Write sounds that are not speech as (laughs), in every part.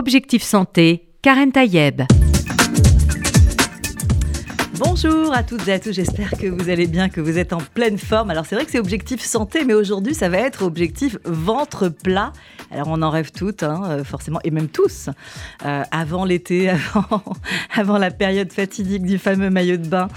Objectif Santé, Karen Tayeb. Bonjour à toutes et à tous, j'espère que vous allez bien, que vous êtes en pleine forme. Alors c'est vrai que c'est objectif santé, mais aujourd'hui ça va être objectif ventre plat. Alors on en rêve toutes, hein, euh, forcément, et même tous. Euh, avant l'été, (laughs) avant, avant, la période fatidique du fameux maillot de bain,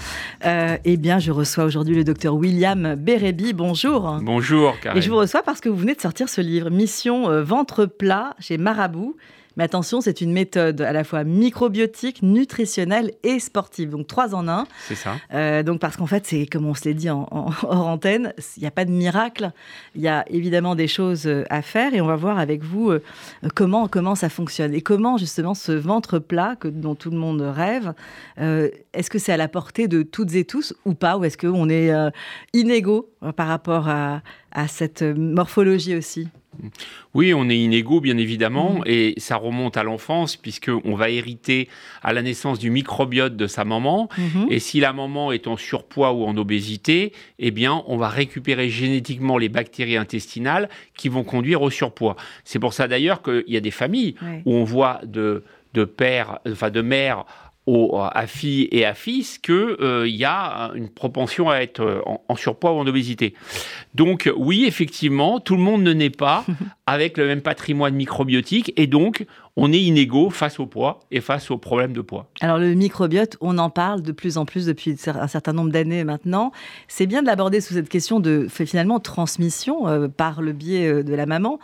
euh, eh bien je reçois aujourd'hui le docteur William Bérébi. Bonjour. Bonjour, Karen. Et je vous reçois parce que vous venez de sortir ce livre, Mission Ventre plat, chez Marabout. Mais attention, c'est une méthode à la fois microbiotique, nutritionnelle et sportive. Donc trois en un. C'est ça. Euh, donc parce qu'en fait, c'est comme on se l'est dit en, (laughs) hors antenne, il n'y a pas de miracle. Il y a évidemment des choses euh, à faire et on va voir avec vous euh, comment comment ça fonctionne et comment justement ce ventre plat que dont tout le monde rêve. est-ce que c'est à la portée de toutes et tous ou pas? Ou est-ce qu'on est, inégaux par rapport à cette morphologie aussi? Oui, on est inégaux, bien évidemment, mm. et ça remonte à l'enfance, puisqu'on va hériter à la naissance du microbiote de sa maman. Mm-hmm. Et si la maman est en surpoids ou en obésité, eh bien, on va récupérer génétiquement les bactéries intestinales qui vont conduire au surpoids. C'est pour ça d'ailleurs qu'il y a des familles où on voit de, de pères, enfin de mères à filles et à fils qu'il euh, y a une propension à être euh, en, surpoids ou en obésité. Donc oui, effectivement, tout le monde ne naît pas (laughs) avec le même patrimoine microbiotique et donc on est inégaux face au poids et face aux problèmes de poids. Alors le microbiote, on en parle de plus en plus depuis un certain nombre d'années maintenant. C'est bien de l'aborder sous cette question de finalement transmission euh, par le biais de la maman.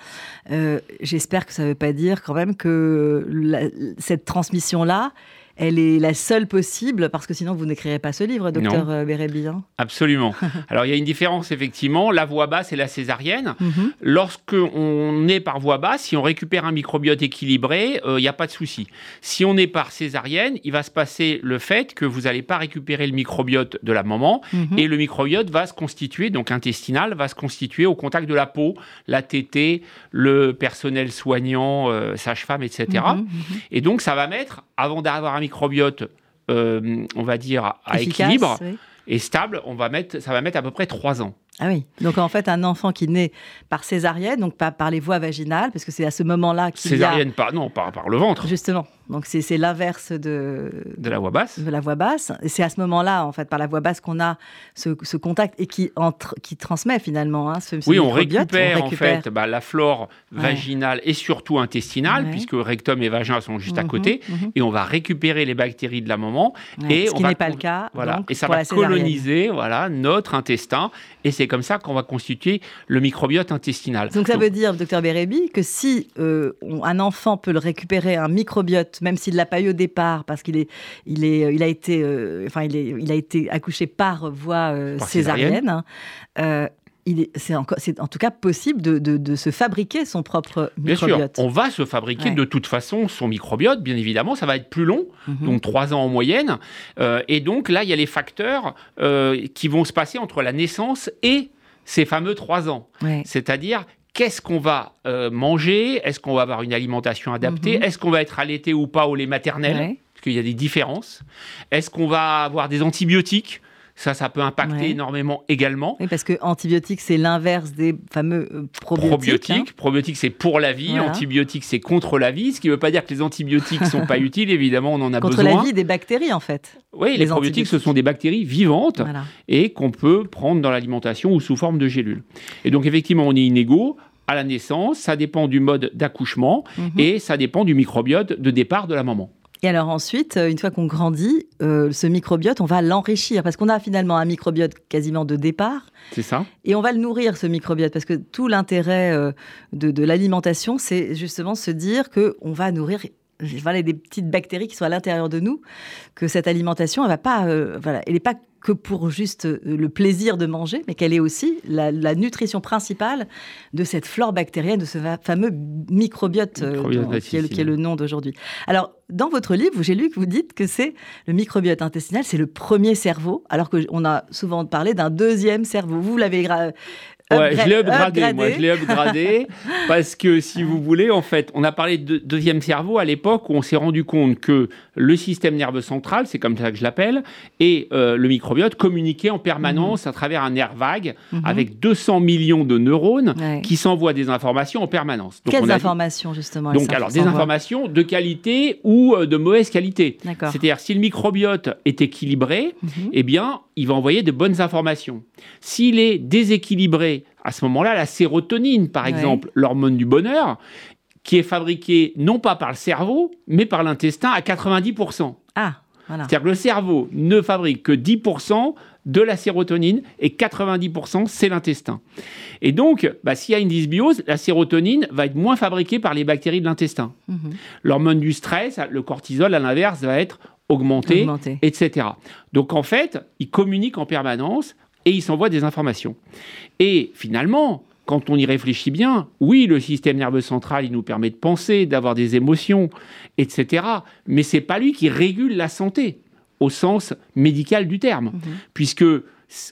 J'espère que ça ne veut pas dire quand même que cette transmission-là, elle est la seule possible, parce que sinon vous n'écrirez pas ce livre, docteur euh, Bérébi. Hein. Absolument. (laughs) Alors il y a une différence, effectivement. La voie basse et la césarienne. Mhm. Lorsque on est par voie basse, si on récupère un microbiote équilibré, euh, il n'y a pas de souci. Si on est par césarienne, il va se passer le fait que vous n'allez pas récupérer le microbiote de la maman, mhm. et le microbiote va se constituer, donc intestinal, va se constituer au contact de la peau, la tétée, le personnel soignant, euh, sage-femme, etc. Mhm, et donc ça va mettre, avant d'avoir un microbiote, euh, on va dire, à équilibre et stable, on va mettre, ça va mettre à peu près trois ans. Ah oui. Donc en fait, un enfant qui naît par césarienne, donc pas par les voies vaginales, parce que c'est à ce moment-là qu'il Césarienne, pas, non, par, par le ventre. Justement. Donc c'est l'inverse de... De la voie basse. De la voie basse. Et c'est à ce moment-là, en fait, par la voie basse qu'on a ce, ce, contact et qui, entre, qui transmet finalement hein, ce, Oui, on récupère, en fait bah, la flore vaginale et surtout intestinale, puisque rectum et vagin sont juste à mhm, côté, mhm. et on va récupérer les bactéries de la maman. et ce qui n'est pas le cas. Voilà. et ça va coloniser voilà, notre intestin. Et c'est comme ça qu'on va constituer le microbiote intestinal. Donc ça veut dire, docteur Bérébi, que si euh, un enfant peut le récupérer, un microbiote, même s'il l'a pas eu au départ, parce qu'il est, il est, il a été, euh, enfin il est, il a été accouché par voie euh, césarienne. c'est en, tout cas possible de, de, se fabriquer son propre microbiote. Bien sûr, on va se fabriquer de toute façon son microbiote, bien évidemment, ça va être plus long, mhm. donc trois ans en moyenne. et donc là, il y a les facteurs qui vont se passer entre la naissance et ces fameux trois ans. C'est-à-dire, qu'est-ce qu'on va euh, manger? Est-ce qu'on va avoir une alimentation adaptée? Mhm. Est-ce qu'on va être allaité ou pas au lait maternel? Parce qu'il y a des différences. Est-ce qu'on va avoir des antibiotiques? Ça, ça peut impacter énormément également. Oui, parce que antibiotiques, c'est l'inverse des fameux euh, probiotiques. Probiotiques, hein. probiotiques c'est pour la vie, antibiotiques, c'est contre la vie, ce qui ne veut pas dire que les antibiotiques ne sont pas (laughs) utiles, évidemment, on en a besoin. Contre la vie des bactéries, en fait. Oui, les, probiotiques, ce sont des bactéries vivantes et qu'on peut prendre dans l'alimentation ou sous forme de gélules. Et donc, effectivement, on est inégaux à la naissance, ça dépend du mode d'accouchement mhm. et ça dépend du microbiote de départ de la maman. Et alors ensuite, euh, une fois qu'on grandit, euh, ce microbiote, on va l'enrichir parce qu'on a finalement un microbiote quasiment de départ. C'est ça. Et on va le nourrir, ce microbiote, parce que tout l'intérêt euh, de, l'alimentation, c'est justement se dire qu'on va nourrir voilà, des petites bactéries qui sont à l'intérieur de nous, que cette alimentation, elle va pas, voilà, elle n'est pas que pour juste euh, le plaisir de manger, mais qu'elle est aussi la, nutrition principale de cette flore bactérienne, de ce fameux microbiote, euh, qui, est, le nom d'aujourd'hui. Alors, dans votre livre, j'ai lu que vous dites que c'est le microbiote intestinal, c'est le premier cerveau, alors qu'on a souvent parlé d'un deuxième cerveau. Vous l'avez Ouais, je l'ai upgradé, moi, je l'ai upgradé (laughs) parce que si vous voulez, en fait, on a parlé de deuxième cerveau à l'époque où on s'est rendu compte que le système nerveux central, c'est comme ça que je l'appelle, et euh, le microbiote communiquaient en permanence à travers un nerf vague Mhm. avec 200 millions de neurones Ouais. qui s'envoient des informations en permanence. Donc, Quelles on a dit- informations, justement donc, alors, des informations de qualité ou euh, de mauvaise qualité. C'est-à-dire, si le microbiote est équilibré, Mhm. eh bien, il va envoyer de bonnes informations. S'il est déséquilibré, à ce moment-là, la sérotonine, par Ouais. exemple, l'hormone du bonheur, qui est fabriquée non pas par le cerveau, mais par l'intestin à 90%. Ah, voilà. C'est-à-dire que le cerveau ne fabrique que 10% de la sérotonine et 90% c'est l'intestin. Et donc, bah, s'il y a une dysbiose, la sérotonine va être moins fabriquée par les bactéries de l'intestin. Mhm. L'hormone du stress, le cortisol, à l'inverse, va être Augmenté. etc. Donc en fait, ils communiquent en permanence et ils s'envoient des informations. Et finalement, quand on y réfléchit bien, oui, le système nerveux central, il nous permet de penser, d'avoir des émotions, etc. Mais c'est pas lui qui régule la santé au sens médical du terme, Mhm. puisque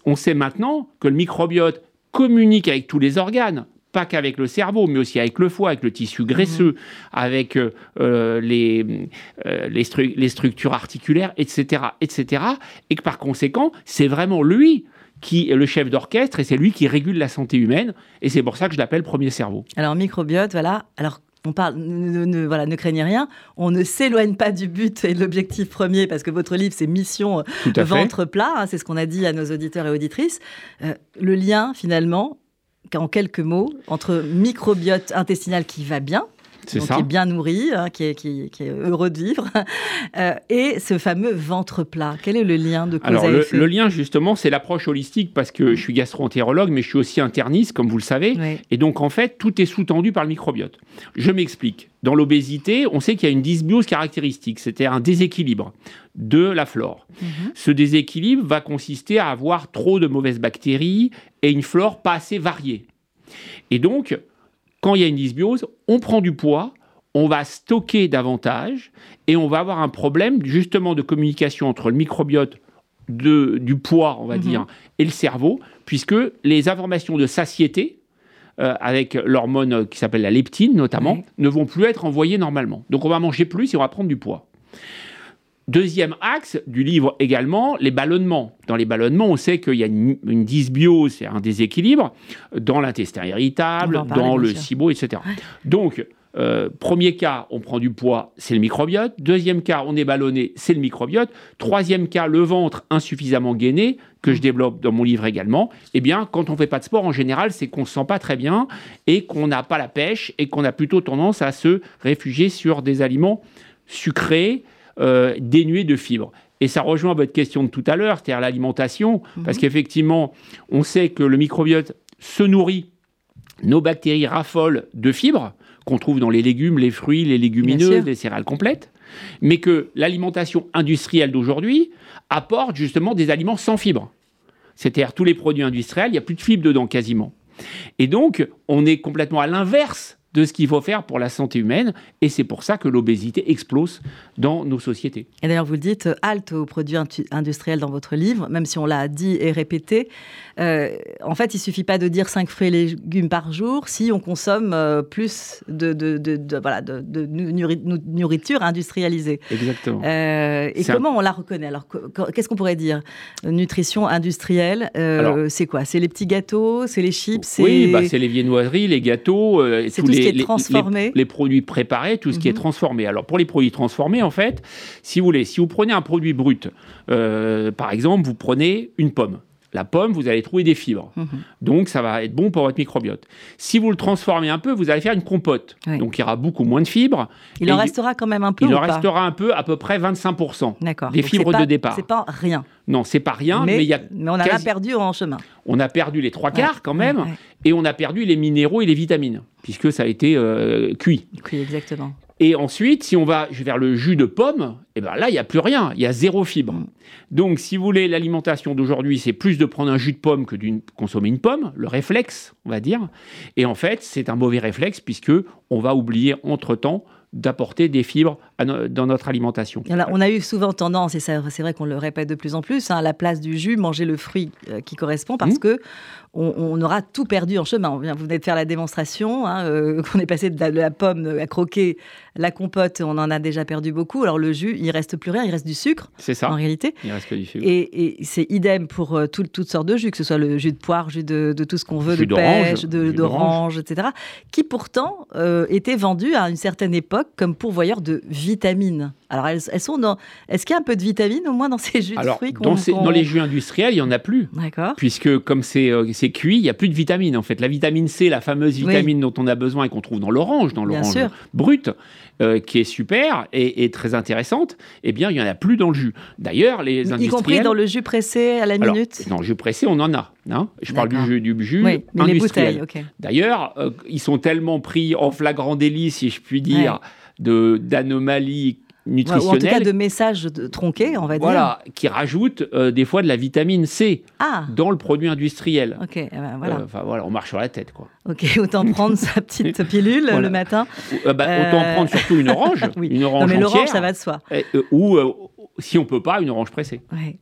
on sait maintenant que le microbiote communique avec tous les organes, pas qu'avec le cerveau, mais aussi avec le foie, avec le tissu graisseux, avec euh, euh, les, euh, les, stru- les structures articulaires, etc., etc. Et que par conséquent, c'est vraiment lui qui est le chef d'orchestre et c'est lui qui régule la santé humaine. Et c'est pour ça que je l'appelle premier cerveau. Alors, microbiote, voilà. Alors, on parle, ne, voilà, ne craignez rien. On ne s'éloigne pas du but et de l'objectif premier parce que votre livre, c'est mission ventre plat. hein, c'est ce qu'on a dit à nos auditeurs et auditrices. Euh, le lien, finalement, en quelques mots, entre microbiote intestinal qui va bien, donc ça. qui est bien nourri, hein, qui, est, qui- qui est heureux de vivre, (laughs) euh, et ce fameux ventre plat. Quel est le lien de cause Alors, à le, effet le lien, justement, c'est l'approche holistique parce que je suis gastro-entérologue, mais je suis aussi interniste, comme vous le savez. Oui. Et donc, en fait, tout est sous-tendu par le microbiote. Je m'explique. Dans l'obésité, on sait qu'il y a une dysbiose caractéristique, c'est-à-dire un déséquilibre de la flore. Mhm. Ce déséquilibre va consister à avoir trop de mauvaises bactéries et une flore pas assez variée. Et donc, quand il y a une dysbiose, on prend du poids, on va stocker davantage et on va avoir un problème justement de communication entre le microbiote de- du poids, on va Mhm. dire, et le cerveau, puisque les informations de satiété, euh, avec l'hormone euh, qui s'appelle la leptine notamment, ne vont plus être envoyées normalement. Donc on va manger plus et on va prendre du poids. Deuxième axe du livre également, les ballonnements. Dans les ballonnements, on sait qu'il y a une, une dysbiose, c'est un déséquilibre dans l'intestin irritable, dans le. SIBO, etc. Donc, euh, premier cas, on prend du poids, c'est le microbiote. Deuxième cas, on est ballonné, c'est le microbiote. Troisième cas, le ventre insuffisamment gainé, que je développe dans mon livre également. Eh bien, quand on fait pas de sport, en général, c'est qu'on se sent pas très bien et qu'on n'a pas la pêche et qu'on a plutôt tendance à se réfugier sur des aliments sucrés, euh, dénués de fibres. Et ça rejoint votre question de tout à l'heure, c'est-à-dire l'alimentation, parce qu'effectivement, on sait que le microbiote se nourrit, nos bactéries raffolent de fibres qu'on trouve dans les légumes, les fruits, les légumineuses, les céréales complètes, mais que l'alimentation industrielle d'aujourd'hui apporte justement des aliments sans fibres. C'est-à-dire tous les produits industriels, il n'y a plus de fibres dedans quasiment. Et donc, on est complètement à l'inverse de ce qu'il faut faire pour la santé humaine, et c'est pour ça que l'obésité explose dans nos sociétés. Et d'ailleurs, vous le dites, halte aux produits industriels dans votre livre, même si on l'a dit et répété. Euh, en fait, il suffit pas de dire 5 fruits et légumes par jour si on consomme euh, plus de, de, de- voilà, nourriture industrialisée. Exactement. Euh, et un- comment on la reconnaît? Alors, qu- qu- qu'est-ce qu'on pourrait dire? Nutrition industrielle, c'est quoi? C'est les petits gâteaux, c'est les chips, Oui, bah, c'est les viennoiseries, les gâteaux, tous ce les, qui est transformé. les- les produits préparés, tout ce qui est Mhm. transformé. Alors pour les produits transformés, en fait, si vous voulez, si vous prenez un produit brut, euh, par exemple, vous prenez une pomme. La pomme, vous allez trouver des fibres. Mhm. Donc, ça va être bon pour votre microbiote. Si vous le transformez un peu, vous allez faire une compote. Oui. Donc, il y aura beaucoup moins de fibres. il en restera quand même un peu Il en restera un peu, à peu près 25%. D'accord. des Donc, fibres pas- de départ. C'est pas rien. Non, c'est pas rien, mais, mais, il y a mais on en a quasi- perdu en chemin. on a perdu les trois quarts quand même, Ouais, ouais. et on a perdu les minéraux et les vitamines, puisque ça a été euh, cuit. Oui, exactement. Et ensuite, si on va vers le jus de pomme, eh ben là, il n'y a plus rien, il y a zéro fibre. Mm. Donc, si vous voulez, l'alimentation d'aujourd'hui, c'est plus de prendre un jus de pomme que de consommer une pomme, le réflexe, on va dire. Et en fait, c'est un mauvais réflexe, puisque on va oublier entre-temps d'apporter des fibres no- dans notre alimentation. On a eu souvent tendance, et c'est vrai qu'on le répète de plus en plus, hein, à la place du jus, manger le fruit euh, qui correspond, parce Mhm. que on, aura tout perdu en chemin. Vous venez de faire la démonstration, hein, euh, (laughs) qu'on est passé de la, pomme à croquer, la compote, on en a déjà perdu beaucoup. Alors le jus, il reste plus rien, il reste du sucre. C'est ça. En réalité. Il reste que du sucre. Et, c'est idem pour euh, toutes sortes de jus, que ce soit le jus de poire, jus de, tout ce qu'on veut, de pêche, d'orange, etc. Qui pourtant euh, étaient vendus à une certaine époque comme pourvoyeurs de vitamines. Alors, elles, sont dans. Est-ce qu'il y a un peu de vitamines au moins dans ces jus de fruits dans, dans, les jus industriels, il n'y en a plus. D'accord. Puisque, comme euh, c'est cuit, il n'y a plus de vitamines. En fait, la vitamine C, la fameuse vitamine dont on a besoin et qu'on trouve dans l'orange, dans l'orange brut, euh, qui est super et, très intéressante, eh bien, il n'y en a plus dans le jus. D'ailleurs, les industriels. Y compris dans le jus pressé à la minute Dans le jus pressé, on en a. Hein Je parle du jus, du jus oui, mais Les bouteilles, D'ailleurs, euh, ils sont tellement pris en flagrant délit, si je puis dire, de d'anomalies nutritionnels. Ou en tout cas de messages tronqués, on va dire. Voilà, qui rajoutent euh, des fois de la vitamine C ah. dans le produit industriel. Ok, eh ben, voilà. Euh, voilà, on marche sur la tête, quoi. Ok, (laughs) autant prendre sa petite (laughs) pilule le matin. Euh, bah, autant prendre surtout une (laughs) orange. oui. Une orange non, mais l'orange, ça va de soi. ou, si on peut pas, une orange pressée. Ouais.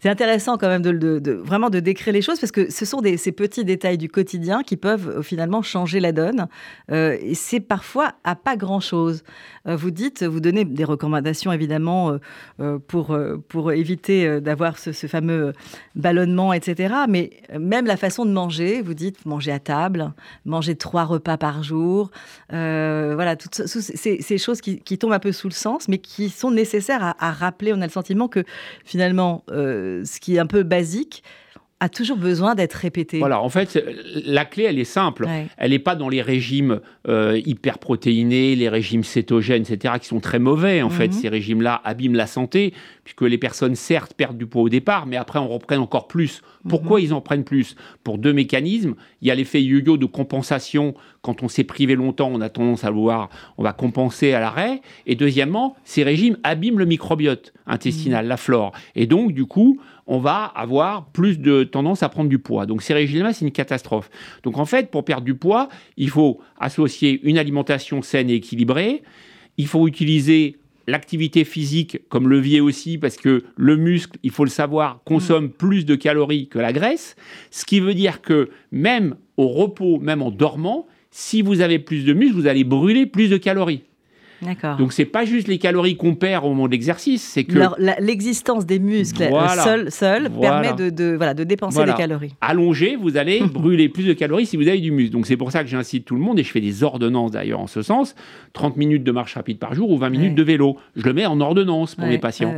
C'est intéressant quand même de, vraiment de décrire les choses parce que ce sont ces petits détails du quotidien qui peuvent euh, finalement changer la donne. Euh, et c'est parfois à pas grand-chose. Euh, vous dites, vous donnez des recommandations évidemment pour, pour éviter d'avoir ce, fameux ballonnement, etc. Mais même la façon de manger, vous dites manger à table, manger trois repas par jour. voilà, toutes ces, choses qui, tombent un peu sous le sens, mais qui sont nécessaires à, à rappeler. On a le sentiment que finalement, euh, ce qui est un peu basique, a toujours besoin d'être répété. Voilà, en fait, la clé, elle est simple. Elle n'est pas dans les régimes euh, hyperprotéinés, les régimes cétogènes, etc., qui sont très mauvais. En fait, mhm. ces régimes-là abîment la santé, puisque les personnes, certes, perdent du poids au départ, mais après, on reprenne encore plus. Pourquoi mhm. ils en prennent plus? Pour deux mécanismes. Il y a l'effet yo-yo de compensation. Quand on s'est privé longtemps, on a tendance à voir, on va compenser à l'arrêt. Et deuxièmement, ces régimes abîment le microbiote intestinal, mhm. la flore. Et donc, du coup, on va avoir plus de tendance à prendre du poids. Donc ces régimes-là, c'est une catastrophe. Donc en fait, pour perdre du poids, il faut associer une alimentation saine et équilibrée. Il faut utiliser l'activité physique comme levier aussi, parce que le muscle, il faut le savoir, consomme mm. plus de calories que la graisse. Ce qui veut dire que même au repos, même en dormant, si vous avez plus de muscle, vous allez brûler plus de calories. Donc c'est pas juste les calories qu'on perd au moment de l'exercice, c'est que l'existence des muscles euh, seul, permet de, voilà, de dépenser des calories. Allongé, vous allez (laughs) brûler plus de calories si vous avez du muscle. Donc c'est pour ça que j'incite tout le monde et je fais des ordonnances d'ailleurs en ce sens. 30 minutes de marche rapide par jour ou 20 minutes de vélo. Je le mets en ordonnance pour mes patients.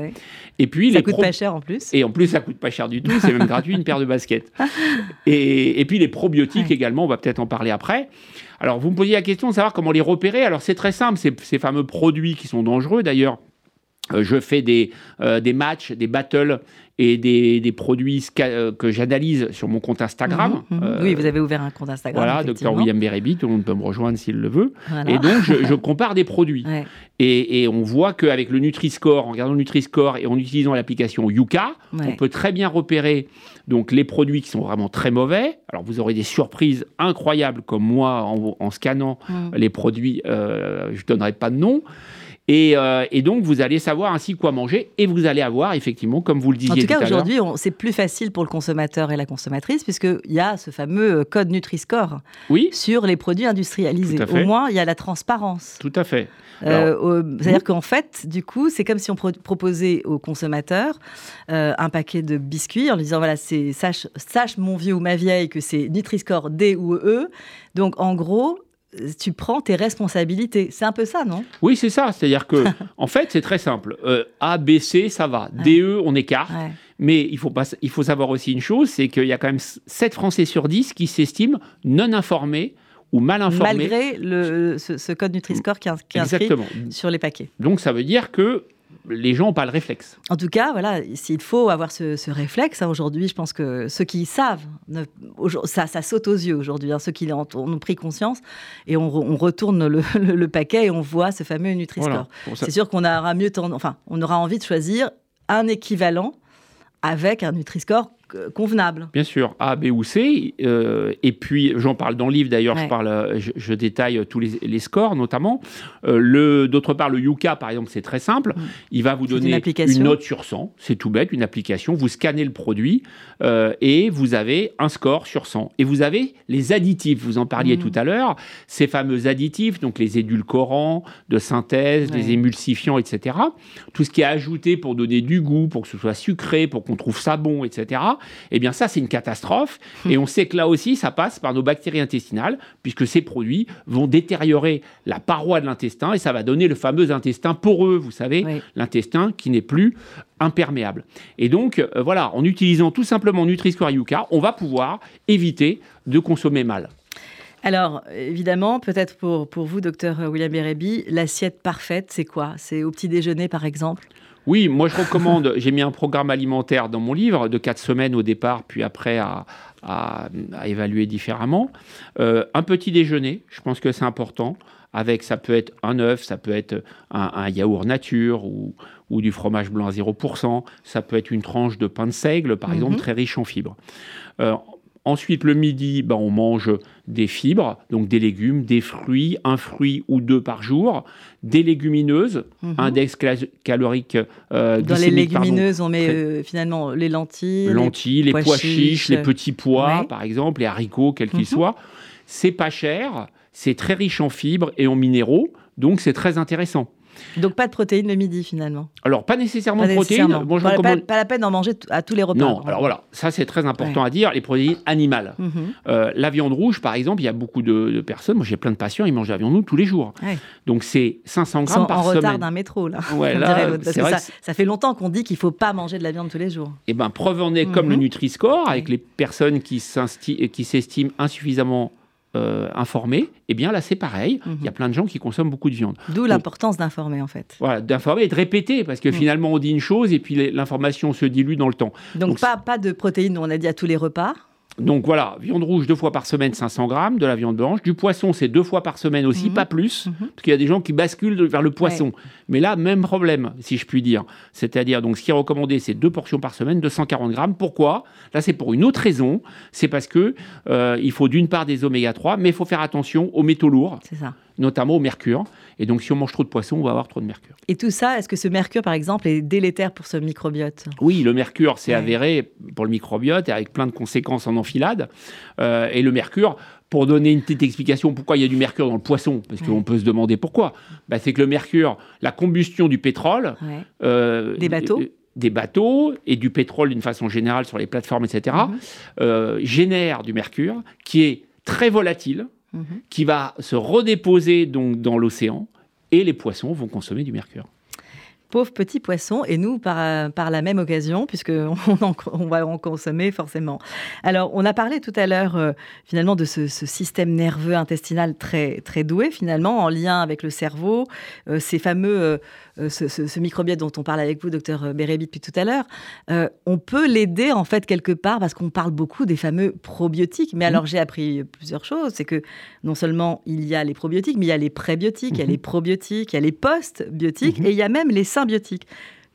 Et puis ça coûte pas cher en plus. Et en plus ça coûte pas cher du tout, c'est même (laughs) gratuit une paire de baskets. (laughs) Et, et puis les probiotiques également, on va peut-être en parler après. Alors, vous me posiez la question de savoir comment les repérer. Alors, c'est très simple, ces, fameux produits qui sont dangereux d'ailleurs. Euh, je fais des, euh, des matchs, des battles et des, des produits euh, que j'analyse sur mon compte Instagram. Mhm, mhm. oui, vous avez ouvert un compte Instagram. Voilà, Dr William Berebi, tout le monde peut me rejoindre s'il le veut. Et donc, je, compare des produits. Et, et, on voit qu'avec le Nutri-Score, en regardant le Nutri-Score et en utilisant l'application Yuka, on peut très bien repérer donc, les produits qui sont vraiment très mauvais. Alors, vous aurez des surprises incroyables, comme moi, en, scannant mm. les produits, je ne donnerai pas de nom. Euh, et, donc, vous allez savoir ainsi quoi manger et vous allez avoir, effectivement, comme vous le disiez. En tout cas, aujourd'hui, c'est plus facile pour le consommateur et la consommatrice puisqu'il y a ce fameux euh, code Nutri-Score oui. sur les produits industrialisés. Au moins, il y a la transparence. Tout à fait. Euh, c'est-à-dire qu'en fait, du coup, c'est comme si on proposait au consommateur un paquet de biscuits en lui disant voilà, sache, sache mon vieux ou ma vieille que c'est Nutri-Score D ou E. Donc, en gros, tu prends tes responsabilités. C'est un peu ça, non? Oui, c'est ça. C'est-à-dire que, (laughs) en fait, c'est très simple. Euh, a, B, C, ça va. D, E, on écarte. Mais il faut, pas, il faut savoir aussi une chose, c'est qu'il y a quand même 7 Français sur 10 qui s'estiment non informés ou mal informés. Malgré le, ce, code Nutri-Score qui, est inscrit sur les paquets. Donc ça veut dire que les gens n'ont pas le réflexe. En tout cas, voilà, s'il faut avoir ce, réflexe, hein, aujourd'hui, je pense que ceux qui savent, ça, ça saute aux yeux aujourd'hui, hein, ceux qui en, ont pris conscience, et on, retourne (laughs) le, paquet et on voit ce fameux Nutri-Score. C'est sûr qu'on aura mieux, enfin, on aura envie de choisir un équivalent avec un Nutri-Score convenable. Bien sûr, A, B ou C. Euh, et puis, j'en parle dans le livre d'ailleurs, je, parle, je, détaille tous les, scores notamment. Euh, D'autre part, le Yuka, par exemple, c'est très simple. Mm. Il va vous donner une, note sur 100. C'est tout bête, une application. Vous scannez le produit euh, et vous avez un score sur 100. Et vous avez les additifs, vous en parliez mm. tout à l'heure, ces fameux additifs, donc les édulcorants de synthèse, les émulsifiants, etc. Tout ce qui est ajouté pour donner du goût, pour que ce soit sucré, pour qu'on trouve ça bon, etc eh bien ça c'est une catastrophe. Et on sait que là aussi ça passe par nos bactéries intestinales, puisque ces produits vont détériorer la paroi de l'intestin et ça va donner le fameux intestin poreux, vous savez, l'intestin qui n'est plus imperméable. Et donc euh, voilà, en utilisant tout simplement Nutri-Score Yuka, on va pouvoir éviter de consommer mal. Alors, évidemment, peut-être pour, pour vous, docteur William Berebi, l'assiette parfaite, c'est quoi? C'est au petit déjeuner, par exemple? Oui, moi je recommande, (laughs) j'ai mis un programme alimentaire dans mon livre de 4 semaines au départ, puis après à, évaluer différemment. Euh, un petit déjeuner, je pense que c'est important. Avec, ça peut être un œuf, ça peut être un, yaourt nature ou, du fromage blanc à 0%, ça peut être une tranche de pain de seigle, par exemple, mhm. très riche en fibres. Euh, Ensuite, le midi, ben, on mange des fibres, donc des légumes, des fruits, un fruit ou deux par jour, des légumineuses, mhm. index calorique. Euh, Dans les légumineuses, on met euh, finalement les lentilles, lentilles, les, pois, chiches, les petits pois, par exemple, les haricots, quels qu'ils mhm. soient. C'est pas cher, c'est très riche en fibres et en minéraux, donc c'est très intéressant. Donc pas de protéines le midi finalement Alors pas nécessairement de protéines. pas, la peine d'en manger à tous les repas. Non, alors voilà, ça c'est très important à dire, les protéines animales. Mhm. Euh, la viande rouge par exemple, il y a beaucoup de, personnes, moi j'ai plein de patients, ils mangent de la viande rouge tous les jours. Donc c'est 500 grammes par semaine. en retard d'un métro là. (laughs) ça, fait longtemps qu'on dit qu'il ne faut pas manger de la viande tous les jours. Eh bien preuve en est comme le mhm. Nutri-Score, avec les personnes qui s'estiment insuffisamment euh, informés, eh bien là c'est pareil. Il y a mhm. plein de gens qui consomment beaucoup de viande. D'où l'importance d'informer en fait. Voilà, d'informer et de répéter parce que mhm. finalement on dit une chose et puis l'information se dilue dans le temps. Donc, pas, pas de protéines, on a dit à tous les repas. Donc voilà, viande rouge deux fois par semaine 500 grammes, de la viande blanche, du poisson c'est deux fois par semaine aussi, mhm. pas plus, mhm. parce qu'il y a des gens qui basculent vers le poisson. Mais là, même problème, si je puis dire. C'est-à-dire, donc ce qui est recommandé, c'est deux portions par semaine, 240 grammes. Pourquoi? Là, c'est pour une autre raison. C'est parce que euh, il faut d'une part des oméga 3, mais il faut faire attention aux métaux lourds. C'est ça notamment au mercure. Et donc, si on mange trop de poisson, on va avoir trop de mercure. Et tout ça, est-ce que ce mercure, par exemple, est délétère pour ce microbiote? Oui, le mercure, c'est avéré pour le microbiote, avec plein de conséquences en enfilade. Euh, et le mercure, pour donner une petite explication pourquoi il y a du mercure dans le poisson, parce qu'on peut se demander pourquoi, bah, c'est que le mercure, la combustion du pétrole, euh, des bateaux, des bateaux et du pétrole d'une façon générale sur les plateformes, etc., mhm. euh, génère du mercure qui est très volatile, Mhm. qui va se redéposer donc dans l'océan et les poissons vont consommer du mercure. Pauvres petits poissons, et nous par, par la même occasion, puisqu'on (laughs) on va en consommer forcément. Alors, on a parlé tout à l'heure euh, finalement de ce, système nerveux intestinal très, très doué, finalement, en lien avec le cerveau, euh, ces fameux euh, euh, ce, microbiote dont on parle avec vous, docteur Bérébi, depuis tout à l'heure, on peut l'aider en fait quelque part parce qu'on parle beaucoup des fameux probiotiques. Mais alors j'ai appris plusieurs choses. C'est que non seulement il y a les probiotiques, mais il y a les prébiotiques, il y a mhm. les probiotiques, il y a les postbiotiques mhm. et il y a même les symbiotiques.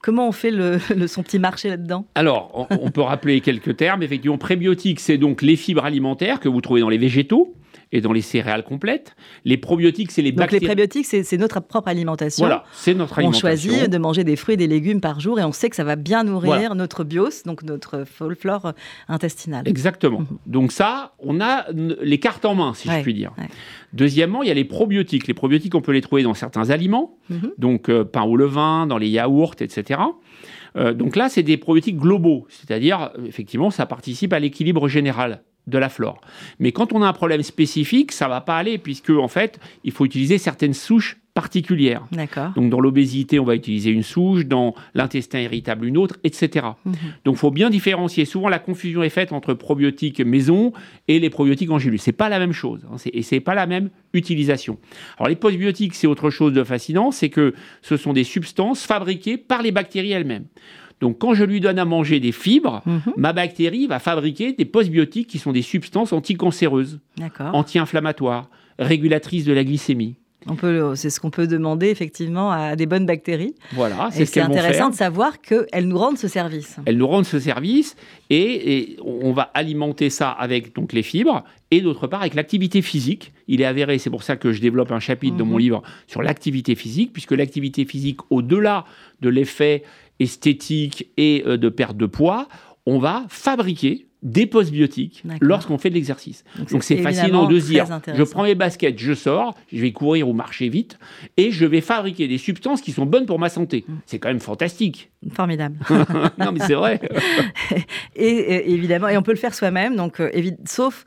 Comment on fait (laughs) son petit marché là-dedans? Alors, on, on, peut rappeler quelques termes. Effectivement, prébiotiques, c'est donc les fibres alimentaires que vous trouvez dans les végétaux et dans les céréales complètes. Les probiotiques, c'est les Donc les prébiotiques, c'est notre propre alimentation. Voilà, c'est notre alimentation. On choisit de manger des fruits et des légumes par jour et on sait que ça va bien nourrir notre bios, donc notre flore intestinale. Exactement. Mhm. Donc ça, on a les cartes en main, si je puis dire. Deuxièmement, il y a les probiotiques. Les probiotiques, on peut les trouver dans certains aliments, mhm. donc euh, pain au levain, dans les yaourts, etc. Euh, donc là, c'est des probiotiques globaux, c'est-à-dire, effectivement, ça participe à l'équilibre général de la flore. Mais quand on a un problème spécifique, ça va pas aller puisque en fait, il faut utiliser certaines souches particulières. Donc dans l'obésité, on va utiliser une souche, dans l'intestin irritable une autre, etc. Mhm. Donc il faut bien différencier. Souvent la confusion est faite entre probiotiques maison et les probiotiques en gélule. C'est pas la même chose hein, et c'est pas la même utilisation. Alors les postbiotiques, c'est autre chose de fascinant, c'est que ce sont des substances fabriquées par les bactéries elles-mêmes. Donc quand je lui donne à manger des fibres, mhm. ma bactérie va fabriquer des postbiotiques qui sont des substances anticancéreuses, anti-inflammatoires, régulatrices de la glycémie. On peut, c'est ce qu'on peut demander effectivement à des bonnes bactéries. Voilà, c'est ce. C'est intéressant de savoir qu'elles nous rendent ce service. Elles nous rendent ce service et, on va alimenter ça avec donc les fibres et d'autre part avec l'activité physique. Il est avéré, c'est pour ça que je développe un chapitre dans mon mhm. livre sur l'activité physique, puisque l'activité physique, au-delà de l'effet esthétique et euh, de perte de poids, on va fabriquer des postbiotiques lorsqu'on fait de l'exercice. Donc c'est fascinant de dire, je prends mes baskets, je sors, je vais courir ou marcher vite, et je vais fabriquer des substances qui sont bonnes pour ma santé. Mm. C'est quand même fantastique. Formidable. (laughs) non mais c'est vrai. (laughs) et, évidemment, et on peut le faire soi-même, donc euh, sauf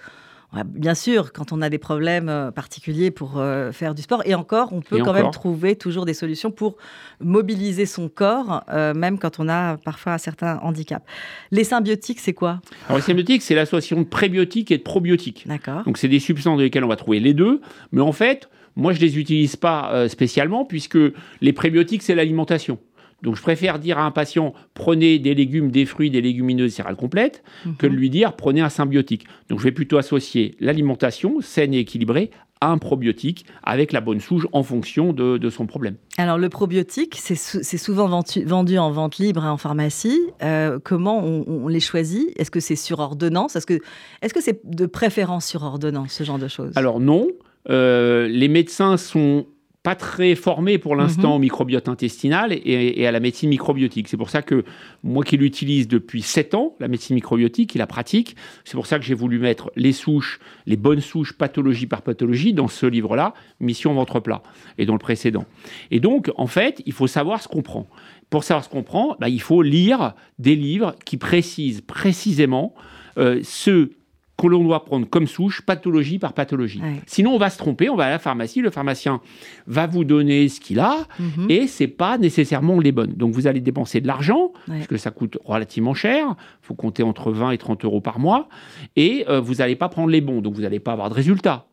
bien sûr, quand on a des problèmes euh, particuliers pour euh, faire du sport, et encore, on peut quand même trouver toujours des solutions pour mobiliser son corps, euh, même quand on a parfois un certain handicap. Les symbiotiques, c'est quoi? Alors, les symbiotiques, c'est l'association de prébiotiques et de probiotiques. D'accord. Donc, c'est des substances dans lesquelles on va trouver les deux, mais en fait, moi, je ne les utilise pas spécialement, puisque les prébiotiques, c'est l'alimentation. Donc je préfère dire à un patient prenez des légumes, des fruits, des légumineuses céréales complètes que de mhm. lui dire prenez un symbiotique. Donc je vais plutôt associer l'alimentation saine et équilibrée à un probiotique avec la bonne souche en fonction de, son problème. Alors le probiotique, c'est souvent vendu, en vente libre en pharmacie. Euh, comment on, les choisit? Est-ce que c'est sur ordonnance? Est-ce que c'est -ce de préférence sur ordonnance, ce genre de choses? Alors non. Euh, les médecins sont pas très formé pour l'instant mhm. au microbiote intestinal et, à la médecine microbiotique. C'est pour ça que moi qui l'utilise depuis 7 ans, la médecine microbiotique et la pratique, c'est pour ça que j'ai voulu mettre les souches, les bonnes souches pathologie par pathologie dans ce livre-là, Mission ventre plat, et dans le précédent. Et donc, en fait, il faut savoir ce qu'on prend. Pour savoir ce qu'on prend, bah, il faut lire des livres qui précisent précisément euh, ce que l'on doit prendre comme souche, pathologie par pathologie. Sinon, on va se tromper, on va à la pharmacie, le pharmacien va vous donner ce qu'il a, mhm. et c'est pas nécessairement les bonnes. Donc, vous allez dépenser de l'argent, parce que ça coûte relativement cher, il faut compter entre 20 et 30 euros par mois, et euh, vous n'allez pas prendre les bons, donc vous n'allez pas avoir de résultats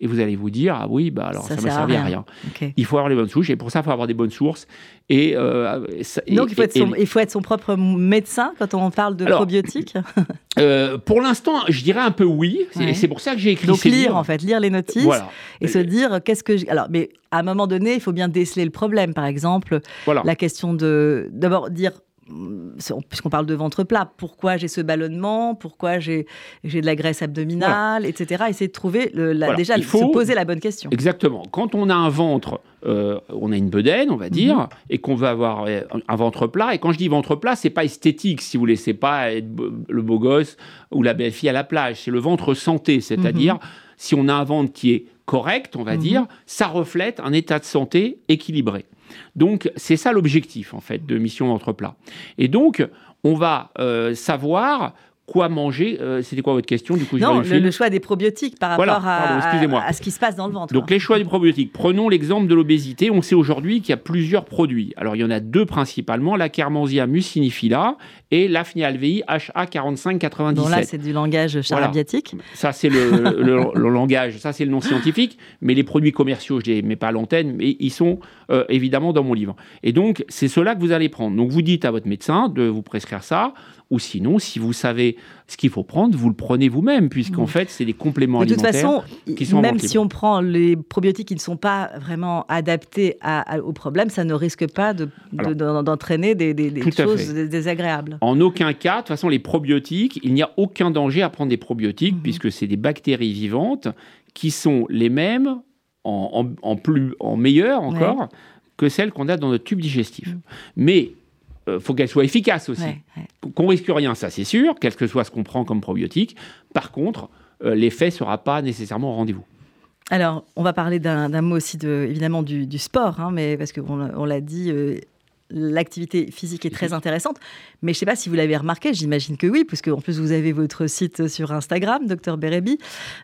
et vous allez vous dire ah oui bah alors ça, ne m'a servi à rien. Il faut avoir les bonnes souches et pour ça il faut avoir des bonnes sources. Et, euh, donc il, faut être son, il, faut être son, propre médecin quand on parle de probiotiques. Euh, pour l'instant je dirais un peu oui. C'est pour ça que j'ai écrit donc lire en fait lire les notices et se dire qu'est-ce que alors mais à un moment donné il faut bien déceler le problème. Par exemple la question de d'abord dire puisqu'on parle de ventre plat, pourquoi j'ai ce ballonnement, pourquoi j'ai de la graisse abdominale, etc. Essayer de trouver, le, déjà, il faut se poser la bonne question. Exactement. Quand on a un ventre, euh, on a une bedaine, on va dire, mhm. et qu'on veut avoir euh, un ventre plat, et quand je dis ventre plat, c'est pas esthétique, si vous c'est pas être le beau gosse ou la belle fille à la plage, c'est le ventre santé, c'est-à-dire mhm. si on a un ventre qui est correct, on va mhm. dire, ça reflète un état de santé équilibré. Donc c'est ça l'objectif en fait de Mission Ventre Plat. Et donc on va euh, savoir quoi manger euh, C'était quoi votre question du coup Non, le, choix des probiotiques par rapport à, ce qui se passe dans le ventre. Donc les choix des probiotiques. Prenons l'exemple de l'obésité. On sait aujourd'hui qu'il y a plusieurs produits. Alors il y en a deux principalement, la Kermansia mucinifila et l'Afnia alvei HA4597. Bon là c'est du langage charabiatique. Ça c'est le, langage, ça c'est le nom scientifique, mais les produits commerciaux, je ne les mets pas à l'antenne, mais ils sont euh, évidemment dans mon livre. Et donc c'est cela que vous allez prendre. Donc vous dites à votre médecin de vous prescrire ça. Ou sinon, si vous savez ce qu'il faut prendre, vous le prenez vous-même, puisqu'en mm. fait, c'est des compléments alimentaires. De toute façon, même si on prend les probiotiques qui ne sont pas vraiment adaptés au problème, ça ne risque pas d'entraîner de, des, choses désagréables. En aucun cas, de toute façon, les probiotiques, il n'y a aucun danger à prendre des probiotiques, mm-hmm. puisque c'est des bactéries vivantes qui sont les mêmes, en, plus, en meilleur encore, que celles qu'on a dans notre tube digestif. Mm. Mais euh, faut qu'elle soit efficace aussi. Qu'on risque rien, ça c'est sûr, quel que soit ce qu'on prend comme probiotique. Par contre, euh, l'effet ne sera pas nécessairement au rendez-vous. Alors, on va parler d'un mot aussi, de, évidemment, du, sport, hein, mais parce qu'on on, l'a dit, euh, l'activité physique est très intéressante. Mais je ne sais pas si vous l'avez remarqué, j'imagine que oui, puisque en plus vous avez votre site sur Instagram, Dr Bérébi,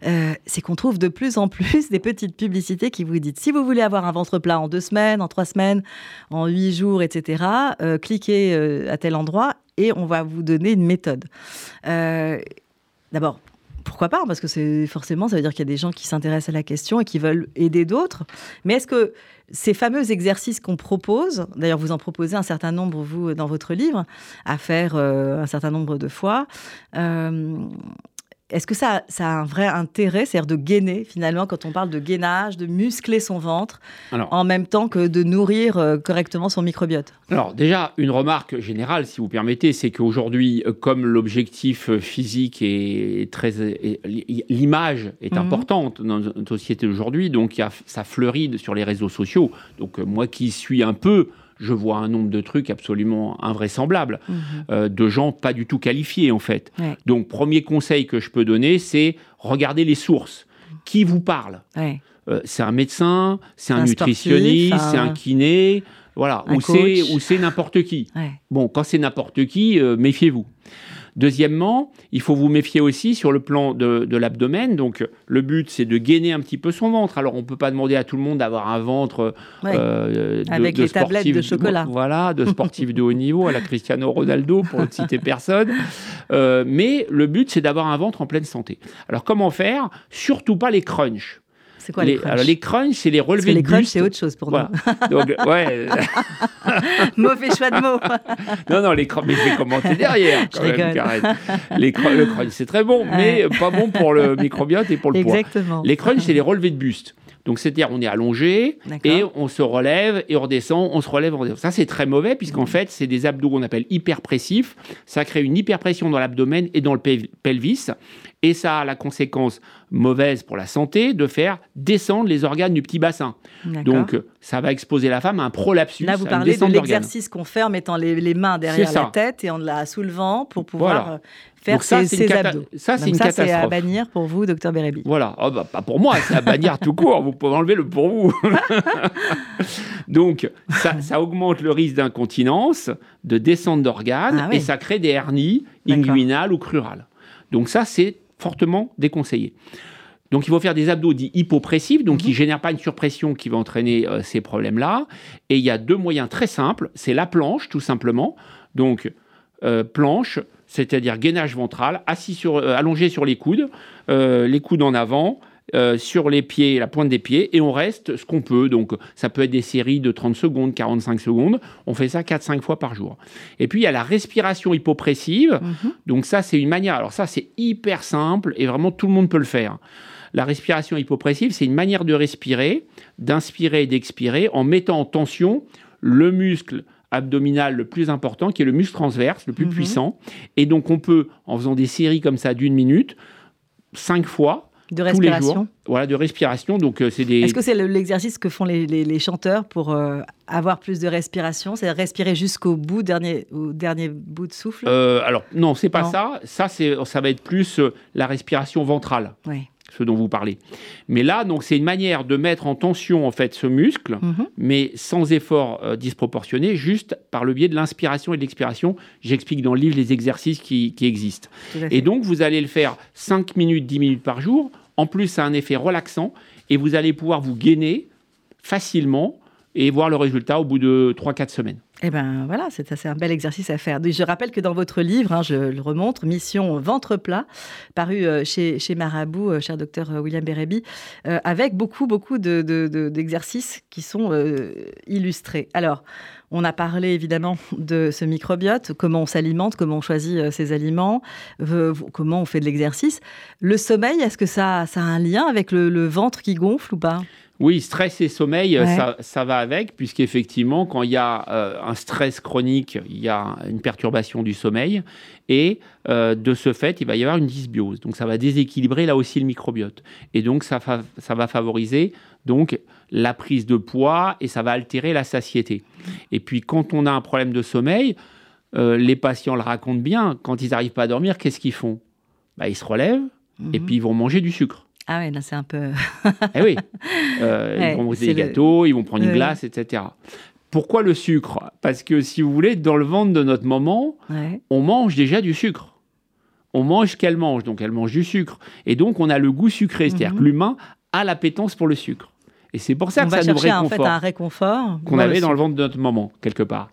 euh, c'est qu'on trouve de plus en plus des petites publicités qui vous disent si vous voulez avoir un ventre plat en deux semaines, en trois semaines, en huit jours, etc., euh, cliquez euh, à tel endroit et on va vous donner une méthode. D'abord, pourquoi pas Parce que c'est forcément, ça veut dire qu'il y a des gens qui s'intéressent à la question et qui veulent aider d'autres. Mais est-ce que ces fameux exercices qu'on propose, d'ailleurs vous en proposez un certain nombre, vous, dans votre livre, à faire euh, un certain nombre de fois, euh, est-ce que ça, ça, a un vrai intérêt, c'est-à-dire de gainer finalement quand on parle de gainage, de muscler son ventre, en même temps que de nourrir euh, correctement son microbiote? Alors déjà, une remarque générale, si vous permettez, c'est qu'aujourd'hui, euh, comme l'objectif physique est très... L'image est mhm. importante dans notre société aujourd'hui, donc y a, ça fleurit sur les réseaux sociaux. Donc moi qui suis un peu je vois un nombre de trucs absolument invraisemblables, mhm. euh, de gens pas du tout qualifiés en fait. Donc premier conseil que je peux donner, c'est regarder les sources. Qui vous parle euh, C'est un médecin, c'est un, nutritionniste, c'est un kiné, voilà, ou c'est n'importe qui. Bon, quand c'est n'importe qui, euh, méfiez-vous. Deuxièmement, il faut vous méfier aussi sur le plan de, l'abdomen. Donc, le but, c'est de gainer un petit peu son ventre. Alors, on ne peut pas demander à tout le monde d'avoir un ventre euh, avec les tablettes de chocolat. Voilà, de sportif de haut niveau à la Cristiano Ronaldo, pour ne (laughs) citer personne. Euh, mais le but, c'est d'avoir un ventre en pleine santé. Alors, comment faire? Surtout pas les crunchs. C'est quoi les, crunchs Alors les crunchs, c'est les relevés les crunchs, c'est autre chose pour nous. (laughs) Donc, ouais. (laughs) Mauvais choix de mots. (laughs) non, non, les crunchs, mais je vais commenter derrière. Quand je même, Les le crunch, c'est très bon, mais pas bon pour le microbiote et pour le poids. Exactement. Les crunchs, c'est les relevés de buste. Donc, c'est-à-dire, on est allongé et on se relève et on redescend, on se relève, on redescend. Ça, c'est très mauvais puisqu'en fait, c'est des abdos qu'on appelle hyperpressifs. Ça crée une hyperpression dans l'abdomen et dans le pelvis. Et ça a la conséquence mauvaise pour la santé de faire descendre les organes du petit bassin. Donc, ça va exposer la femme à un prolapsus. Là, vous parlez de l'exercice qu'on fait en mettant les, mains derrière la tête et en la soulevant pour pouvoir euh, faire ça, ses, abdos. Ça, c'est une ça, catastrophe. c'est à bannir pour vous, docteur Bérébi. Voilà. Oh, bah, pas pour moi, c'est à bannir tout court. Vous pouvez enlever le pour vous. (laughs) Donc, ça, augmente le risque d'incontinence, de descente d'organes, ah et ça crée des hernies inguinales ou crurales. Donc ça, c'est fortement déconseillé. Donc il faut faire des abdos dits hypopressifs, donc qui ne génèrent pas une surpression qui va entraîner euh, ces problèmes-là. Et il y a deux moyens très simples. C'est la planche, tout simplement. Donc euh, planche, c'est-à-dire gainage ventral, assis sur, euh, allongé sur les coudes, les coudes en avant, euh, sur les pieds, la pointe des pieds, et on reste ce qu'on peut. Donc, ça peut être des séries de 30 secondes, 45 secondes. On fait ça 4-5 fois par jour. Et puis, il y a la respiration hypopressive. Mhm. Donc, ça, c'est une manière. Alors, ça, c'est hyper simple et vraiment tout le monde peut le faire. La respiration hypopressive, c'est une manière de respirer, d'inspirer et d'expirer en mettant en tension le muscle abdominal le plus important, qui est le muscle transverse, le plus mhm. puissant. Et donc, on peut, en faisant des séries comme ça d'une minute, cinq fois, de respiration. Voilà, de respiration. Donc, euh, c'est des. Est-ce que c'est l'exercice que font les, chanteurs pour euh, avoir plus de respiration? C'est respirer jusqu'au bout, dernier, au dernier bout de souffle? Euh, Alors, non, c'est pas ça. Ça, c'est, ça va être plus la respiration ventrale. Oui ce dont vous parlez. Mais là, donc, c'est une manière de mettre en tension en fait ce muscle, mhm. mais sans effort euh, disproportionné, juste par le biais de l'inspiration et de l'expiration. J'explique dans le livre les exercices qui, existent. Et donc, vous allez le faire 5 minutes, 10 minutes par jour. En plus, ça a un effet relaxant et vous allez pouvoir vous gainer facilement et voir le résultat au bout de 3-4 semaines. Eh bien voilà, c'est un bel exercice à faire. Je rappelle que dans votre livre, hein, je le remontre, Mission Ventre plat, paru euh, chez, chez Marabout, euh, cher docteur euh, William Bérébi, avec beaucoup, beaucoup d'exercices de, qui sont illustrés. Alors, on a parlé évidemment de ce microbiote, comment on s'alimente, comment on choisit ses aliments, comment on fait de l'exercice. Le sommeil, est-ce que ça a un lien avec le ventre qui gonfle ou pas? Oui, stress et sommeil, ça, ça, va avec, puisqu'effectivement, quand il y a euh, un stress chronique, il y a une perturbation du sommeil, et euh, de ce fait, il va y avoir une dysbiose. Donc ça va déséquilibrer là aussi le microbiote. Et donc ça, ça va favoriser donc la prise de poids et ça va altérer la satiété. Et puis quand on a un problème de sommeil, euh, les patients le racontent bien, quand ils n'arrivent pas à dormir, qu'est-ce qu'ils font? Bah, Ils se relèvent et mhm. puis ils vont manger du sucre. Ah oui, là c'est un peu. (laughs) eh oui. (laughs) Euh, ils vont manger des gâteaux, ils vont prendre une glace, etc. Pourquoi le sucre? Parce que si vous voulez, dans le ventre de notre maman, on mange déjà du sucre. On mange ce qu'elle mange, donc elle mange du sucre. Et donc on a le goût sucré, c'est-à-dire que mhm. l'humain a l'appétence pour le sucre. Et c'est pour ça que ça nous réconforte. en fait un réconfort qu'on avait dans le ventre de notre maman, quelque part.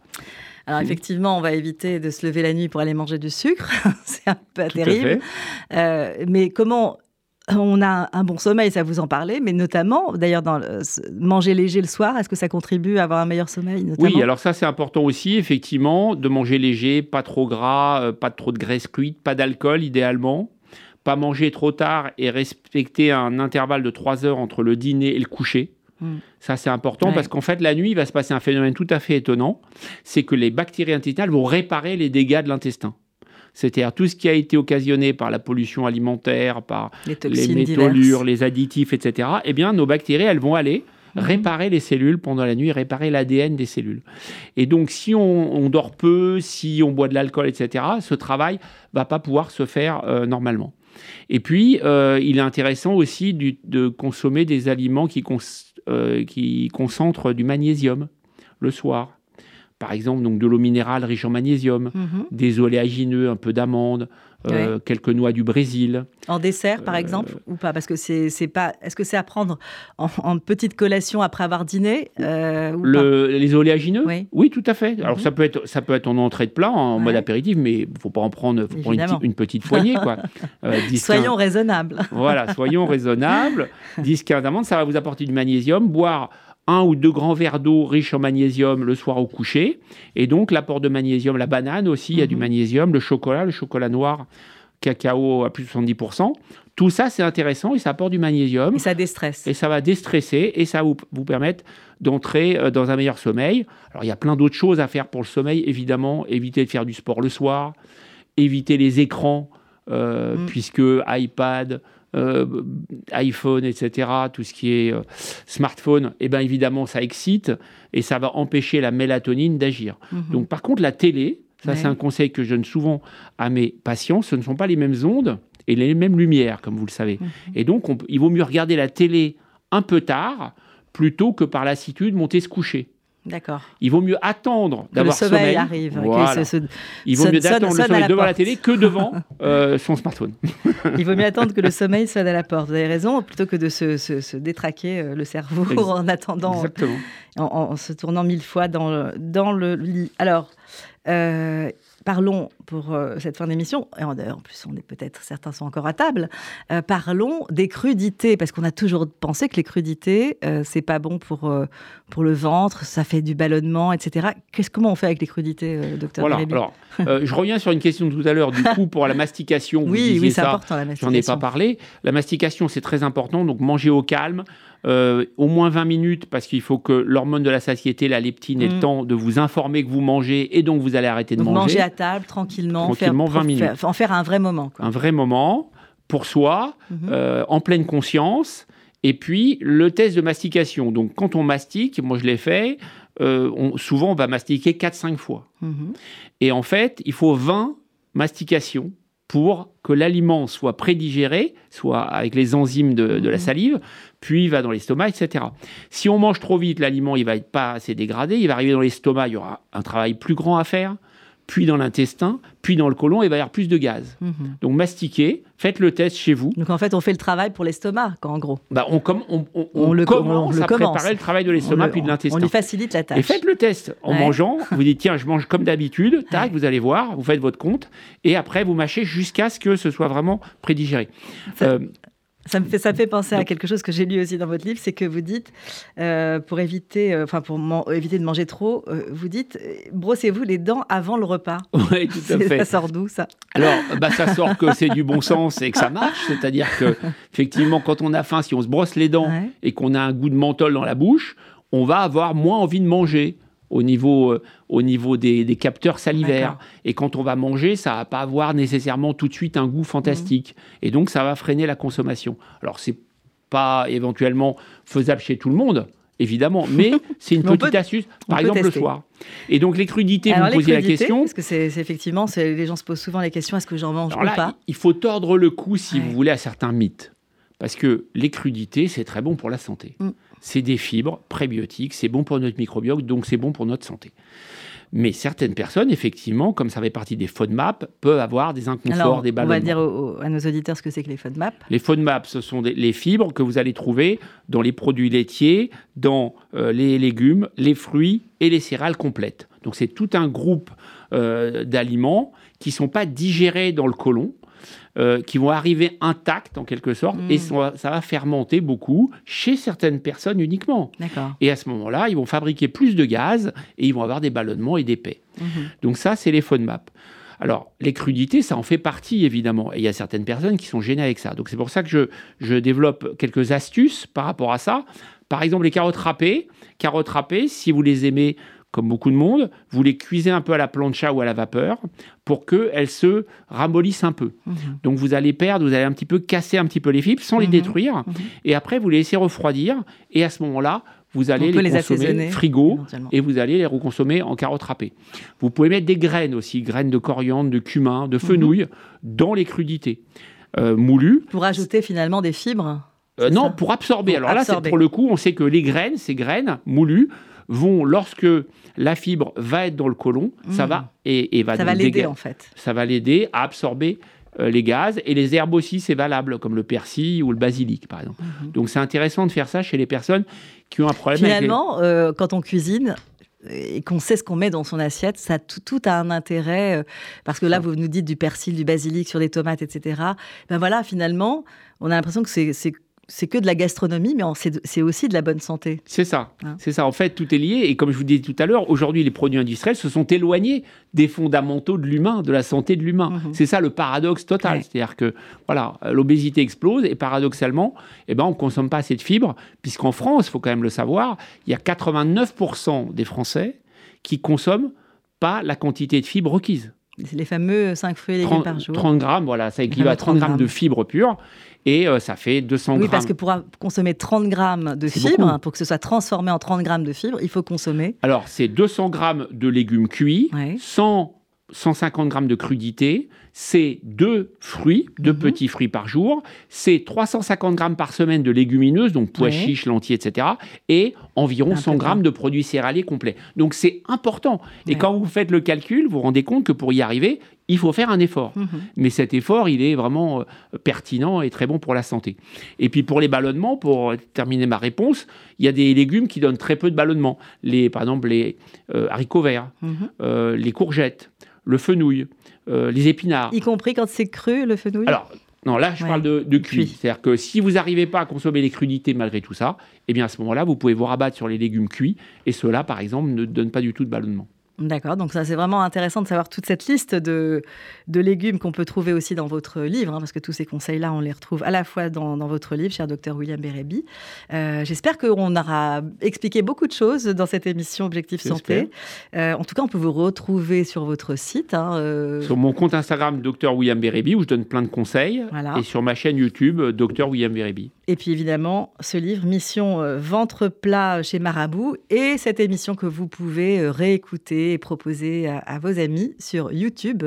Alors effectivement, on va éviter de se lever la nuit pour aller manger du sucre, (laughs) c'est un peu terrible. Euh, mais comment on a un bon sommeil, ça vous en parlez, mais notamment, d'ailleurs, dans manger léger le soir, est-ce que ça contribue à avoir un meilleur sommeil Oui, alors ça c'est important aussi, effectivement, de manger léger, pas trop gras, euh, pas trop de graisse cuite, pas d'alcool idéalement, pas manger trop tard et respecter un intervalle de 3 heures entre le dîner et le coucher. Mm. Ça, c'est important parce qu'en fait, la nuit, il va se passer un phénomène tout à fait étonnant. C'est que les bactéries intestinales vont réparer les dégâts de l'intestin. C'est-à-dire tout ce qui a été occasionné par la pollution alimentaire, par les, métallures, les additifs, etc. Eh bien, nos bactéries, elles vont aller mm-hmm. réparer les cellules pendant la nuit, réparer l'ADN des cellules. Et donc, si on, dort peu, si on boit de l'alcool, etc., ce travail va pas pouvoir se faire euh, normalement. Et puis, euh, il est intéressant aussi de consommer des aliments qui, euh, qui concentrent du magnésium le soir. Par exemple, donc de l'eau minérale riche en magnésium, mhm. des oléagineux, un peu d'amande, euh, quelques noix du Brésil. En dessert, par exemple, ou pas? Parce que c'est pas. Est-ce que c'est à prendre en, petite collation après avoir dîné le, Les oléagineux? Oui. tout à fait. Alors mhm. ça peut être ça peut être en entrée de plat, en mode apéritif, mais il faut pas en prendre, faut prendre une, petite poignée, quoi. (laughs) soyons raisonnables. Voilà, soyons (laughs) raisonnables. 10-15 amandes, ça va vous apporter du magnésium. Boire un ou deux grands verres d'eau riches en magnésium le soir au coucher. Et donc l'apport de magnésium, la banane aussi, il y a du mhm. magnésium, le chocolat, le chocolat noir, cacao à plus de 70%. Tout ça, c'est intéressant et ça apporte du magnésium. Et ça déstresse. Et ça va déstresser et ça va vous, vous permettre d'entrer euh, dans un meilleur sommeil. Alors il y a plein d'autres choses à faire pour le sommeil, évidemment. Éviter de faire du sport le soir, éviter les écrans, euh, mm. puisque iPad, iPhone, etc., tout ce qui est euh, smartphone, eh bien évidemment, ça excite et ça va empêcher la mélatonine d'agir. Mhm. Donc, par contre, la télé, ça, c'est un conseil que je donne souvent à mes patients, ce ne sont pas les mêmes ondes et les mêmes lumières, comme vous le savez. Mhm. Et donc, il vaut mieux regarder la télé un peu tard plutôt que par lassitude monter se coucher. D'accord. Il vaut mieux attendre d'avoir sommeil. Le sommeil arrive. il vaut mieux attendre le sommeil devant la télé que devant (laughs) euh, son smartphone. il vaut mieux attendre que le sommeil sonne à la porte. Vous avez raison, plutôt que de se, détraquer euh, le cerveau (laughs) en attendant, Exactement. En, se tournant mille fois dans le, dans le lit. Alors, euh, parlons pour euh, cette fin d'émission, et en, plus on est peut-être, certains sont encore à table, euh, parlons des crudités, parce qu'on a toujours pensé que les crudités, euh, c'est pas bon pour, pour le ventre, ça fait du ballonnement, etc. Qu'est-ce, comment on fait avec les crudités, docteur Voilà, alors, je reviens sur une question de tout à l'heure, du (laughs) coup, pour la mastication. oui, oui, c'est important la mastication. J'en ai pas parlé. La mastication, c'est très important, donc manger au calme, euh, au moins 20 minutes parce qu'il faut que l'hormone de la satiété, la leptine, ait le mm. temps de vous informer que vous mangez et donc vous allez arrêter de manger. Manger à table tranquillement, tranquillement 20 minutes. en faire un vrai moment. Un vrai moment pour soi, mm-hmm. euh, en pleine conscience. Et puis le test de mastication. Donc quand on mastique, moi je l'ai fait, euh, souvent on va mastiquer 4-5 fois. Mm-hmm. Et en fait, il faut 20 mastications pour que l'aliment soit prédigéré, soit avec les enzymes de, la mhm. salive, puis il va dans l'estomac, etc. Si on mange trop vite, l'aliment il va être pas assez dégradé, il va arriver dans l'estomac, il y aura un travail plus grand à faire, puis dans l'intestin, puis dans le côlon, il va y avoir plus de gaz. Mhm. Donc mastiquez, faites le test chez vous. Donc en fait, on fait le travail pour l'estomac, en gros. Bah, on, on, le, commence à préparer le travail de l'estomac puis de l'intestin. On lui facilite la tâche. Et faites le test en mangeant. (laughs) Vous dites tiens, je mange comme d'habitude. Tac, vous allez voir, vous faites votre compte, et après vous mâchez jusqu'à ce que ce soit vraiment prédigéré. Euh, ça me fait, ça fait penser à quelque chose que j'ai lu aussi dans votre livre, c'est que vous dites, euh, pour éviter, euh, enfin pour éviter de manger trop, euh, vous dites, brossez-vous les dents avant le repas. Oui, tout à fait. Ça sort d'où ça? Alors, bah, ça sort que c'est du bon sens et que ça marche, c'est-à-dire que (laughs) effectivement, quand on a faim, si on se brosse les dents et qu'on a un goût de menthol dans la bouche, on va avoir moins envie de manger au niveau, euh, au niveau des, capteurs salivaires. Et quand on va manger, ça va pas avoir nécessairement tout de suite un goût fantastique. Mmh. Et donc, ça va freiner la consommation. Alors, c'est pas éventuellement faisable chez tout le monde, évidemment, mais (laughs) c'est une petite astuce, par exemple le soir. Et donc les crudités, vous me posiez la question. Parce que c'est effectivement, les gens se posent souvent les questions est-ce que j'en mange ou pas Il faut tordre le cou, si vous voulez, à certains mythes. Parce que les crudités, c'est très bon pour la santé. Mmh c'est des fibres prébiotiques, c'est bon pour notre microbiote, donc c'est bon pour notre santé. Mais certaines personnes, effectivement, comme ça fait partie des FODMAP, peuvent avoir des inconforts, des ballonnements. On va dire à nos auditeurs ce que c'est que les FODMAP. Les FODMAP, ce sont les fibres que vous allez trouver dans les produits laitiers, dans euh, les légumes, les fruits et les céréales complètes. Donc c'est tout un groupe euh, d'aliments qui ne sont pas digérés dans le côlon, euh, qui vont arriver intacts en quelque sorte, et mm. ça, va fermenter beaucoup chez certaines personnes uniquement. Et à ce moment-là, ils vont fabriquer plus de gaz et ils vont avoir des ballonnements et des paix. Mm-hmm. Donc ça, c'est les FODMAP. Alors, les crudités, ça en fait partie, évidemment. Et il y a certaines personnes qui sont gênées avec ça. Donc, c'est pour ça que je, je développe quelques astuces par rapport à ça. Par exemple, les carottes râpées. Carottes râpées, si vous les aimez comme beaucoup de monde, vous les cuisez un peu à la plancha ou à la vapeur pour qu'elles se ramollissent un peu. Mhm. Donc vous allez perdre, vous allez un petit peu casser un petit peu les fibres sans les mhm. détruire. Mhm. Et après, vous les laissez refroidir. Et à ce moment-là, vous allez les, consommer frigo et vous allez les reconsommer en carottes râpées. Vous pouvez mettre des graines aussi, graines de coriandre, de cumin, de fenouil dans les crudités euh, moulues. Pour ajouter finalement des fibres euh, non, pour absorber. Alors là, c'est pour le coup, on sait que les graines, ces graines moulues, vont, lorsque la fibre va être dans le côlon, ça mmh. va et, va ça va l'aider en fait. Ça va l'aider à absorber euh, les gaz et les herbes aussi, c'est valable comme le persil ou le basilic par exemple. Mmh. Donc c'est intéressant de faire ça chez les personnes qui ont un problème. Finalement, euh, quand on cuisine, et qu'on sait ce qu'on met dans son assiette, ça tout, a un intérêt. Euh, parce que là, vous nous dites du persil, du basilic sur les tomates, etc. Ben voilà, finalement, on a l'impression que c'est c'est que de la gastronomie, mais c'est aussi de la bonne santé. C'est ça. Hein. C'est ça. En fait, tout est lié. Et comme je vous disais tout à l'heure, aujourd'hui, les produits industriels se sont éloignés des fondamentaux de l'humain, de la santé de l'humain. Mhm. C'est ça le paradoxe total. C'est-à-dire que voilà, l'obésité explose et paradoxalement, eh ben, on ne consomme pas assez de fibres, puisqu'en France, il faut quand même le savoir, il y a 89% des Français qui consomment pas la quantité de fibres requise. Les fameux 5 fruits et légumes par jour. 30 grammes, voilà, ça équivaut à 30 grammes de fibres pures et euh, ça fait 200 grammes. Oui, parce que pour consommer 30 grammes de fibres, pour que ce soit transformé en 30 grammes de fibres, il faut consommer. Alors, c'est 200 grammes de légumes cuits, 100 150 grammes de crudité, c'est deux fruits, deux mhm. petits fruits par jour, c'est 350 grammes par semaine de légumineuses, donc pois chiches, lentilles, etc., et environ 100 grammes de produits céréaliers complets. Donc c'est important. Et quand vous faites le calcul, vous vous rendez compte que pour y arriver, il faut faire un effort. Mhm. Mais cet effort, il est vraiment euh, pertinent et très bon pour la santé. Et puis pour les ballonnements, pour terminer ma réponse, il y a des légumes qui donnent très peu de ballonnements. Les, par exemple, les euh, haricots verts, mhm. euh, les courgettes, le fenouil, euh, les épinards. Y compris quand c'est cru, le fenouil Alors, non, là, je parle de, cuit. C'est-à-dire que si vous n'arrivez pas à consommer les crudités malgré tout ça, eh bien, à ce moment-là, vous pouvez vous rabattre sur les légumes cuits. Et ceux-là, par exemple, ne donnent pas du tout de ballonnement. D'accord, donc ça c'est vraiment intéressant de savoir toute cette liste de, de légumes qu'on peut trouver aussi dans votre livre, hein, parce que tous ces conseils-là, on les retrouve à la fois dans, dans votre livre, cher docteur William Bérébi. Euh, J'espère qu'on aura expliqué beaucoup de choses dans cette émission Objectif Santé. Euh, en tout cas, on peut vous retrouver sur votre site. Hein, euh... Sur mon compte Instagram, docteur William Bérébi, où je donne plein de conseils, et sur ma chaîne YouTube, docteur William Bérébi. Et puis évidemment, ce livre, Mission euh, Ventre plat chez Marabout, et cette émission que vous pouvez euh, réécouter et proposer à, vos amis sur YouTube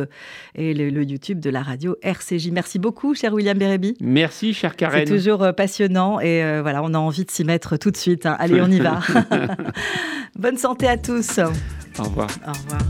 et le, YouTube de la radio RCJ. Merci beaucoup, cher William Bérébi. Merci, cher Karen. C'est toujours euh, passionnant et voilà, on a envie de s'y mettre tout de suite. Hein. Allez, on y va. (laughs) (laughs) Bonne santé à tous. Au revoir. Au revoir.